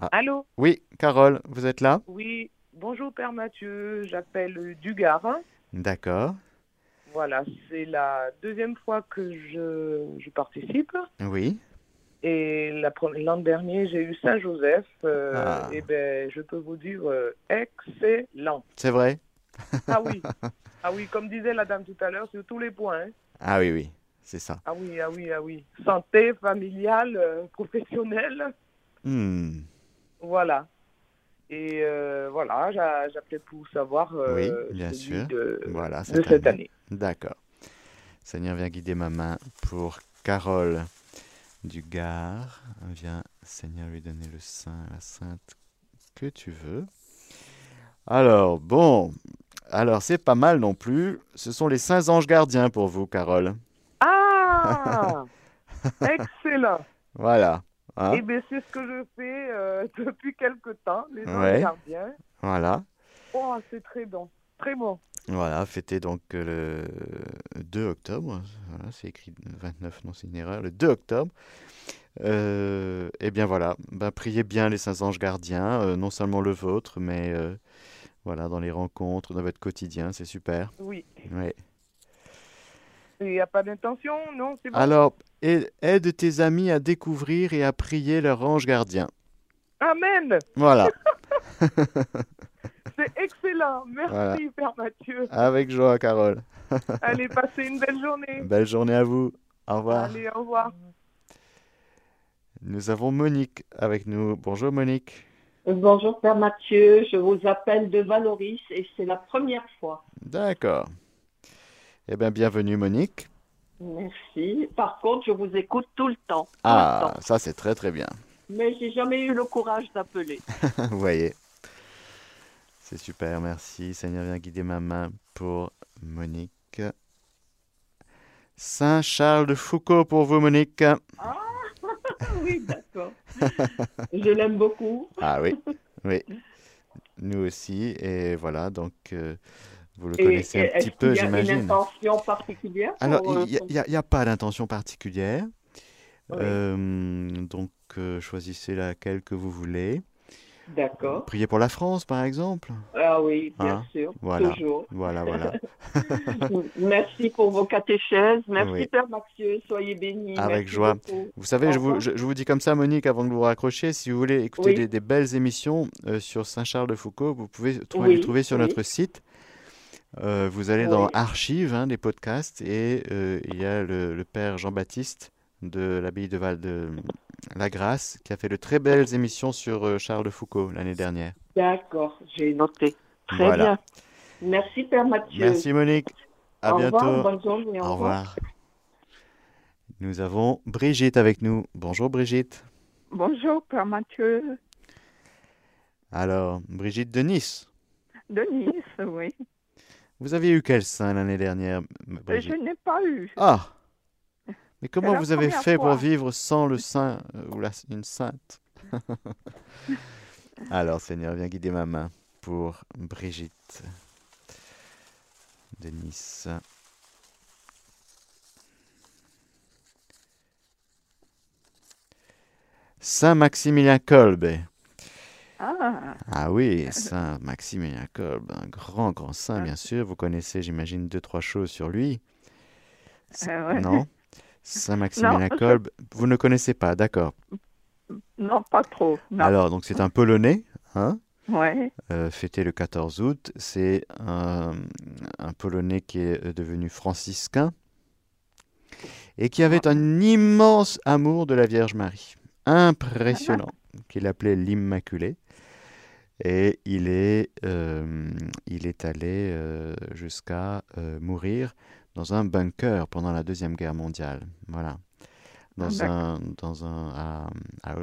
Ah. Allô? Oui, Carole, vous êtes là? Oui, bonjour Père Mathieu, j'appelle Dugard. D'accord. Voilà, c'est la deuxième fois que je, je participe. Oui. Et l'an dernier, j'ai eu Saint-Joseph. euh, Ah. Et ben, je peux vous dire euh, excellent. C'est vrai Ah oui, ah oui, comme disait la dame tout à l'heure, sur tous les points. hein. Ah oui, oui, c'est ça. Ah oui, ah oui, ah oui. Santé, familiale, euh, professionnelle, Hmm. voilà. Et euh, voilà, j'a- j'appelais pour savoir euh, Oui, bien sûr. de, voilà, de cette, cette année. D'accord. Seigneur, viens guider ma main pour Carole. du Gard. Viens, Seigneur, lui donner le saint, la sainte que tu veux. Alors, bon. Alors, c'est pas mal non plus. Ce sont les saints anges gardiens pour vous, Carole. Ah Excellent. Voilà. Hein. Eh bien, c'est ce que je fais euh, depuis quelque temps, les anges Ouais. gardiens. Voilà. Oh, c'est très bon. Très bon. Voilà, fêté donc euh, le 2 octobre. Voilà, c'est écrit le 29, non, c'est une erreur. Le 2 octobre. Euh, eh bien voilà, ben, priez bien les saints anges gardiens, euh, non seulement le vôtre, mais voilà, dans les rencontres, dans votre quotidien, c'est super. Oui. Ouais. Il n'y a pas d'intention, non bon Alors, aide tes amis à découvrir et à prier leur ange gardien. Amen Voilà. C'est excellent. Merci, Voilà. Père Mathieu. Avec joie, Carole. Allez, passez une belle journée. Belle journée à vous. Au revoir. Allez, au revoir. Nous avons Monique avec nous. Bonjour Monique. Bonjour Père Mathieu, je vous appelle de Valoris et c'est la première fois. D'accord. Eh bien, bienvenue Monique. Merci. Par contre, je vous écoute tout le temps. tout le Ah, temps. ça c'est très très bien. Mais j'ai jamais eu le courage d'appeler. Vous voyez. C'est super, merci. Seigneur, viens guider ma main pour Monique. Saint Charles de Foucault pour vous, Monique. Ah, oui, d'accord. Je l'aime beaucoup. Ah oui, oui. Nous aussi. Et voilà, donc euh, vous le Et- connaissez et un petit est-ce peu, qu'il y a j'imagine. une intention particulière Alors, euh, il n'y a, il y a pas d'intention particulière. Oui. Euh, donc, euh, choisissez laquelle que vous voulez. D'accord. Priez pour la France, par exemple? Ah oui, bien Hein? sûr, Voilà. toujours. Voilà, voilà. Merci pour vos catéchèses. Merci Oui. Père Mathieu, soyez bénis. Avec Merci joie. beaucoup. Vous savez, je vous, revoir. je, je vous dis comme ça, Monique, avant de vous raccrocher, si vous voulez écouter Oui. des, des belles émissions euh, sur Saint-Charles-de-Foucault, vous pouvez trouver, Oui, les trouver sur oui. notre site. Euh, vous allez dans Oui. Archives, hein, des podcasts, et euh, il y a le, le père Jean-Baptiste de l'abbaye de Val de la Grâce qui a fait de très belles émissions sur euh, Charles de Foucault l'année dernière. D'accord, j'ai noté. Très Voilà. bien. Merci Père Mathieu. Merci Monique. À Au bientôt. revoir, bonne journée. Au revoir. Nous avons Brigitte avec nous. Bonjour Brigitte. Bonjour, Père Mathieu. Alors, Brigitte de Nice. De Nice, oui. Vous avez eu quel saint l'année dernière, Euh, Brigitte Je n'ai pas eu. Ah Mais comment vous avez fait pour vivre sans le saint euh, ou la, une sainte Alors, Seigneur, viens guider ma main pour Brigitte de Nice. Saint Maximilien Kolbe. Ah, Ah oui, Saint Maximilien Kolbe, un grand, grand saint, bien sûr. Vous connaissez, j'imagine, deux, trois choses sur lui. C'est- Euh, ouais. Non? Saint Maximilien je- Kolbe, vous ne connaissez pas, d'accord. non, pas trop. Non. Alors, donc c'est un Polonais, hein, Ouais. euh, fêté le 14 août. C'est un, un Polonais qui est euh, devenu franciscain et qui avait un immense amour de la Vierge Marie. Impressionnant, qu'il appelait l'Immaculée. Et il est, euh, il est allé euh, jusqu'à euh, mourir dans un bunker pendant la Deuxième Guerre mondiale. Voilà. Dans Ah, un, dans un, à- à-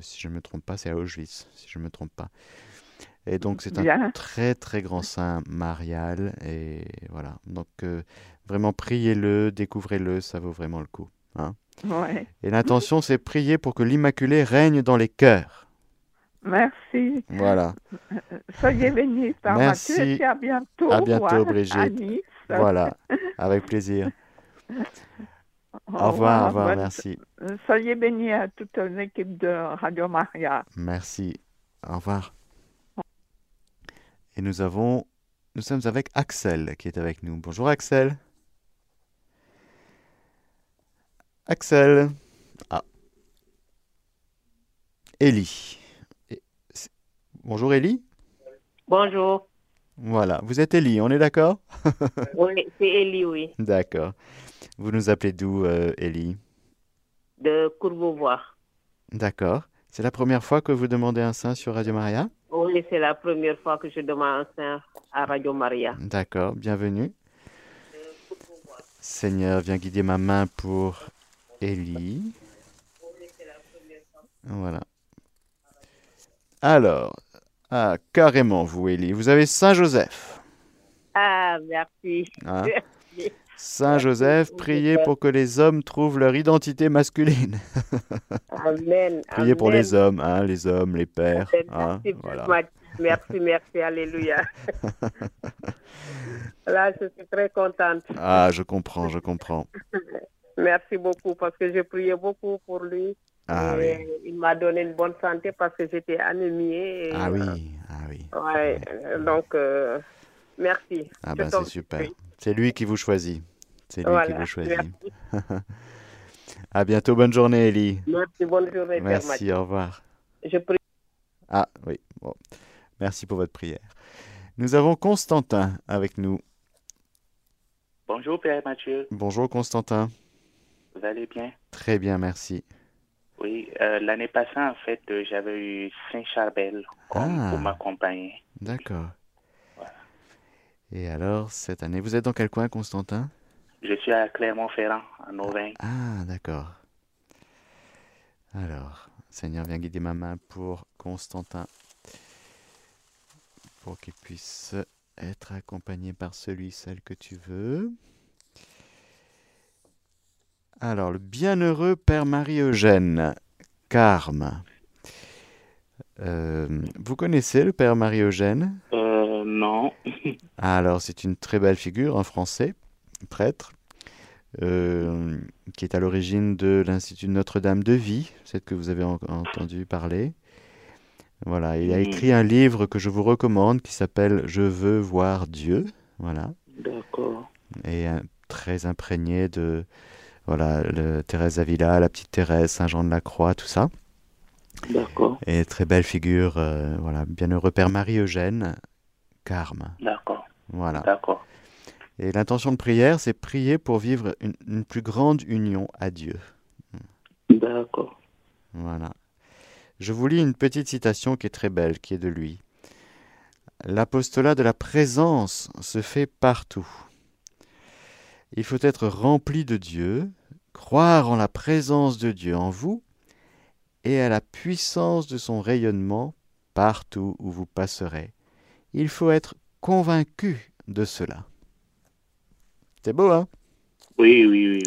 si je ne me trompe pas, c'est à Auschwitz, si je ne me trompe pas. Et donc c'est un très très grand saint marial et voilà. Donc vraiment priez-le, découvrez-le, ça vaut vraiment le coup. hein. Ouais. Et l'intention c'est prier pour que l'Immaculée règne dans les cœurs. Merci. Voilà. Soyez bénis, Père Merci. Mathieu, et à bientôt. À bientôt, voilà, Brigitte. À Nice. Voilà, avec plaisir. Au Au revoir, au revoir, merci. Soyez bénis à toute l'équipe de Radio Maria. Merci. Au revoir. Et nous avons, nous sommes avec Axel qui est avec nous. Bonjour Axel. Axel. Ah. Élie. Bonjour Élie. Bonjour. Voilà, vous êtes Élie, on est d'accord? Oui, c'est Elie, oui, D'accord. Vous nous appelez d'où, euh, Élie de Courbevoie. D'accord. C'est la première fois que vous demandez un saint sur Radio Maria? Oui, c'est la première fois que je demande un saint à Radio Maria. D'accord, bienvenue. Seigneur, viens guider ma main pour Élie. Voilà. Alors, ah, carrément, vous, Élie. Vous avez Saint-Joseph. Ah, merci. Merci. Saint-Joseph, priez pour que les hommes trouvent leur identité masculine. Amen. priez pour les hommes, hein, les hommes, les pères. hein, Merci, voilà. Merci, merci, alléluia. Là, je suis très contente. Ah, je comprends, je comprends. Merci beaucoup parce que j'ai prié beaucoup pour lui. Ah oui. Il m'a donné une bonne santé parce que j'étais anémiée. et, Ah euh, oui, ah oui. Ouais, euh, donc, euh, merci. Ah ben c'est super. C'est lui qui vous choisit. C'est lui qui vous choisit. à bientôt, bonne journée, Ellie. Merci, bonne journée, Merci, au revoir. Je prie. Ah oui, bon. Merci pour votre prière. Nous avons Constantin avec nous. Bonjour Père Mathieu, Bonjour Constantin. vous allez bien? Très bien, merci. Oui, euh, l'année passée en fait euh, j'avais eu Saint-Charbel Ah. pour m'accompagner. D'accord. Et alors, cette année, vous êtes dans quel coin, Constantin? Je suis à Clermont-Ferrand en Auvergne. Ah, d'accord. Alors, Seigneur, viens guider ma main pour Constantin, pour qu'il puisse être accompagné par celui, celle que tu veux. Alors, le bienheureux Père Marie-Eugène, Carme. Euh, vous connaissez le Père Marie-Eugène? Euh, non. Alors, c'est une très belle figure, un Français, prêtre, euh, qui est à l'origine de l'Institut Notre-Dame de Vie, peut-être que vous avez en- entendu parler. Voilà, il a Mm. écrit un livre que je vous recommande qui s'appelle Je veux voir Dieu. Voilà, D'accord. et très imprégné de voilà, le Thérèse Avila, la petite Thérèse, Saint Jean de la Croix, tout ça. D'accord. Et très belle figure, euh, voilà, bienheureux Père Marie-Eugène, Carme. D'accord. Voilà. D'accord. Et l'intention de prière, c'est prier pour vivre une, une plus grande union à Dieu. D'accord. Voilà. Je vous lis une petite citation qui est très belle, qui est de lui. L'apostolat de la présence se fait partout. Il faut être rempli de Dieu, croire en la présence de Dieu en vous et à la puissance de son rayonnement partout où vous passerez. Il faut être convaincu de cela. C'est beau, hein? Oui, oui, oui,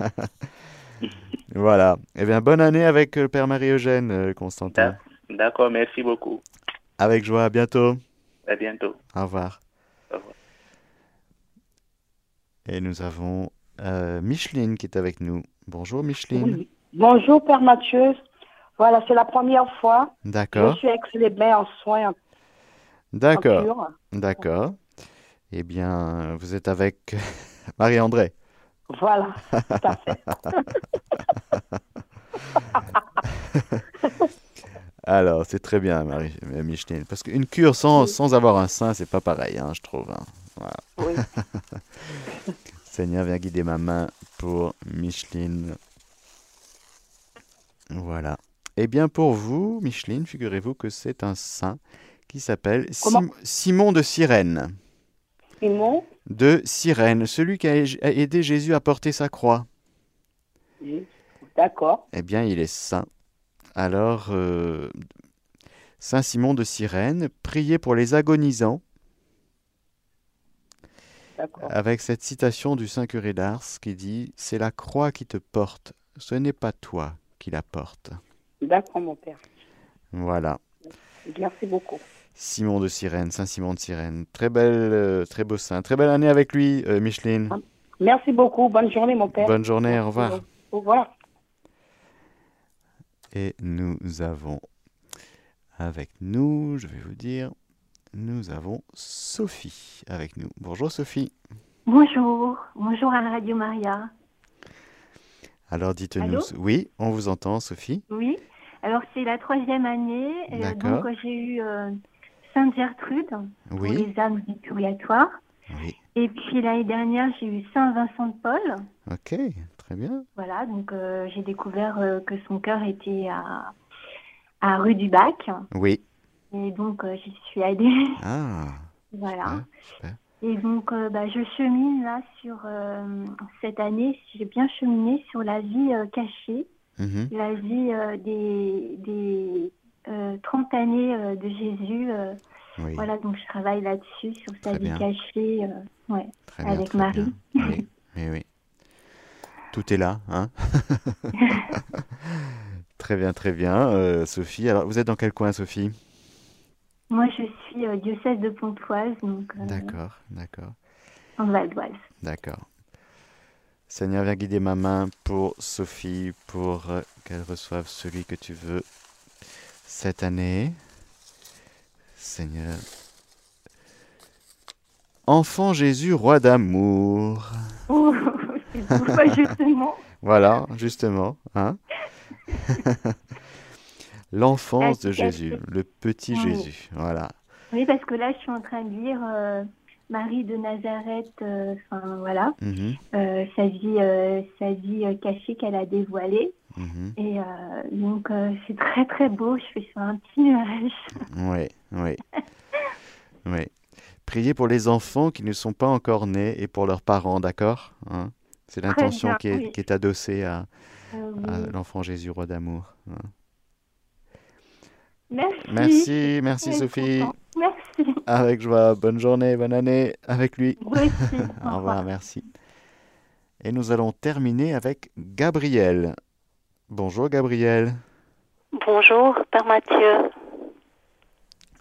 oui. Voilà. Eh bien, bonne année avec le Père Marie-Eugène, euh, Constantin. D'accord, merci beaucoup. Avec joie, à bientôt. À bientôt. Au revoir. Et nous avons euh, Micheline qui est avec nous. Bonjour Micheline. Oui. Bonjour Père Mathieu. Voilà, c'est la première fois. D'accord. Je suis ex-les-bains en soins. D'accord. D'accord. Eh bien, vous êtes avec Marie-André. Voilà, tout à fait. Alors, c'est très bien, Marie Micheline. Parce qu'une cure sans, sans avoir un sein, c'est pas pareil, hein, je trouve. hein. Voilà. Seigneur, viens guider ma main pour Micheline. Voilà. Eh bien, pour vous, Micheline, figurez-vous que c'est un saint qui s'appelle Sim- Simon de Cyrène. Simon? De Cyrène, celui qui a aidé Jésus à porter sa croix. Oui. D'accord. Eh bien, il est saint. Alors, euh, Saint Simon de Cyrène, priez pour les agonisants. Avec cette citation du Saint curé d'Ars qui dit C'est la croix qui te porte, ce n'est pas toi qui la porte. D'accord, mon père. Voilà. Merci beaucoup. Simon de Cyrène, Saint Simon de Cyrène. Très belle, euh, très beau saint. Très belle année avec lui, euh, Micheline. Merci beaucoup. Bonne journée, mon père. Bonne journée, au revoir. Au revoir. Et nous avons avec nous, je vais vous dire, nous avons Sophie avec nous. Bonjour Sophie. Bonjour, bonjour à Radio Maria. Alors dites-nous. Oui, on vous entend Sophie. Oui, alors c'est la troisième année. euh, D'accord. donc euh, j'ai eu euh, Sainte Gertrude pour Oui. les âmes du purgatoire. Oui. Et puis l'année dernière, j'ai eu Saint Vincent de Paul. Ok, très bien. Voilà, donc euh, j'ai découvert euh, que son cœur était à, à rue du Bac. Oui. Et donc euh, j'y suis allée. Ah, voilà. Et donc, euh, bah, je chemine là sur euh, cette année, j'ai bien cheminé sur la vie cachée mhm. la vie des, des 30 années de Jésus. Voilà, donc je travaille là-dessus, sur sa vie cachée, ouais, avec Marie. Oui, oui, oui. Tout est là, hein Très bien, très bien. Sophie, alors vous êtes dans quel coin, Sophie? Moi, je suis diocèse de Pontoise. donc. d'accord, d'accord. En Val d'Oise. D'accord. Seigneur, viens guider ma main pour Sophie, pour euh, qu'elle reçoive celui que tu veux cette année. Seigneur. Enfant Jésus, roi d'amour. Oh, c'est justement. voilà, justement. Hein L'enfance de Jésus, le petit Jésus. Voilà. Oui, parce que là, je suis en train de lire euh, Marie de Nazareth, euh, enfin voilà, mhm. euh, sa vie, sa vie cachée qu'elle a dévoilée. Mhm. Et donc c'est très très beau, je fais sur un petit nuage. Oui, oui. oui. Priez pour les enfants qui ne sont pas encore nés et pour leurs parents, d'accord hein? C'est l'intention qui, est, qui est adossée à, l'enfant Jésus, roi d'amour. Hein? Merci. Merci, merci Sophie. Merci. Avec joie. Bonne journée, bonne année avec lui. Oui, Au revoir, merci. Et nous allons terminer avec Gabriel. Bonjour Gabriel. Bonjour, Père Mathieu.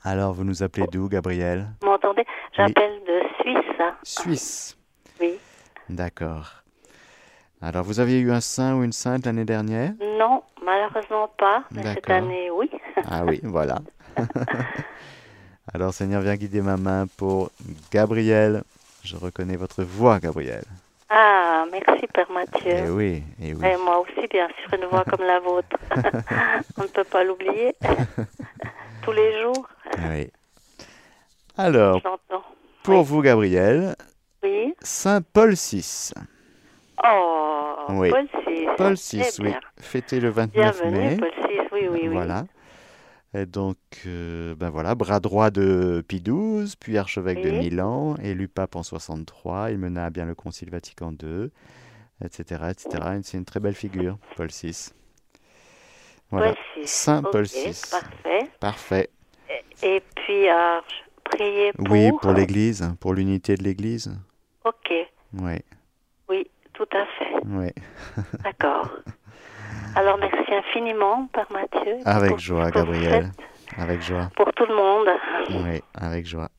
Alors, vous nous appelez d'où, Gabriel? Vous m'entendez? J'appelle de Suisse. Suisse Oui. D'accord. Alors, vous aviez eu un saint ou une sainte l'année dernière? Non, malheureusement pas, mais cette année, oui. ah oui, voilà. Alors Seigneur, viens guider ma main pour Gabriel. Je reconnais votre voix, Gabriel. Ah, merci Père Mathieu. Et eh oui, et eh oui. Et moi aussi, bien sûr, une voix comme la vôtre. On ne peut pas l'oublier. Tous les jours. Oui. Alors, pour vous, Gabriel, oui. Saint Paul VI. Oh, oui. Paul VI. Paul VI, oui. Fêté le 29 Bienvenue, mai. Paul VI, oui, oui, oui. Voilà. Et donc, euh, ben voilà, bras droit de Pie XII, puis archevêque de Milan, élu pape en 63, il mena à bien le Concile Vatican II, etc., etc. C'est une très belle figure, Paul VI. Voilà, Paul Saint Paul VI. Parfait. Parfait. Et, puis, euh, prier pour... Oui, pour l'Église, pour l'unité de l'Église. Ok. Oui. Oui, tout à fait. Oui. D'accord. Alors merci infiniment, Père Mathieu. Avec joie, Gabriel. Avec joie. Pour tout le monde. Oui, avec joie.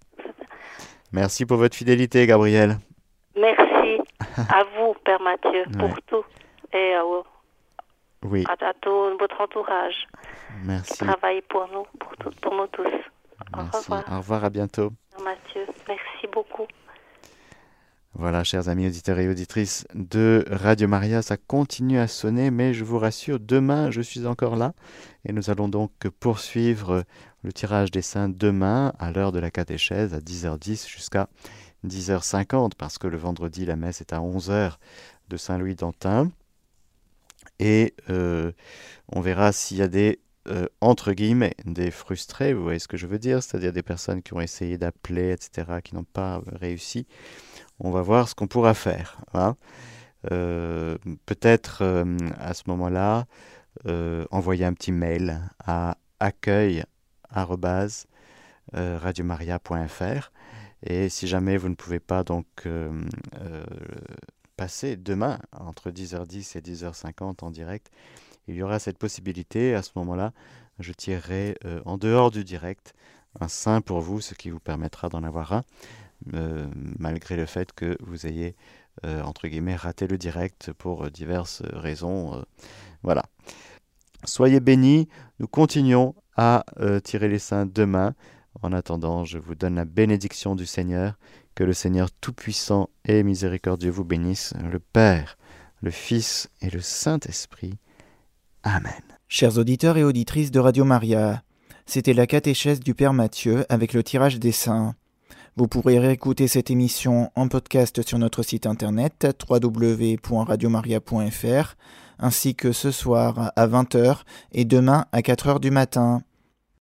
Merci pour votre fidélité, Gabriel. Merci à vous, Père Mathieu, pour tout. Et à, oui. à, tout votre entourage. Merci. Qui travaille pour nous, pour, tout, pour nous tous. Merci. Au revoir. Au revoir, à bientôt. Père Mathieu, merci beaucoup. Voilà, chers amis auditeurs et auditrices de Radio Maria, ça continue à sonner, mais je vous rassure, demain, je suis encore là. Et nous allons donc poursuivre le tirage des saints demain, à l'heure de la catéchèse, à 10h10 jusqu'à 10h50, parce que le vendredi, la messe est à 11h de Saint-Louis d'Antin. Et euh, on verra s'il y a des, euh, des frustrés, vous voyez ce que je veux dire, c'est-à-dire des personnes qui ont essayé d'appeler, etc., qui n'ont pas réussi on va voir ce qu'on pourra faire. Hein. Euh, peut-être euh, à ce moment-là, euh, envoyer un petit mail à accueil@radiomaria.fr et si jamais vous ne pouvez pas donc passer demain entre 10h10 et 10h50 en direct, il y aura cette possibilité. À ce moment-là, je tirerai en dehors du direct un sein pour vous, ce qui vous permettra d'en avoir un. Euh, malgré le fait que vous ayez, euh, entre guillemets, raté le direct pour diverses raisons. Euh, voilà. Soyez bénis, nous continuons à tirer les saints demain. En attendant, je vous donne la bénédiction du Seigneur. Que le Seigneur Tout-Puissant et Miséricordieux vous bénisse, le Père, le Fils et le Saint-Esprit. Amen. Chers auditeurs et auditrices de Radio Maria, c'était la catéchèse du Père Mathieu avec le tirage des saints. Vous pourrez réécouter cette émission en podcast sur notre site internet www.radiomaria.fr ainsi que ce soir à 20h et demain à 4h du matin.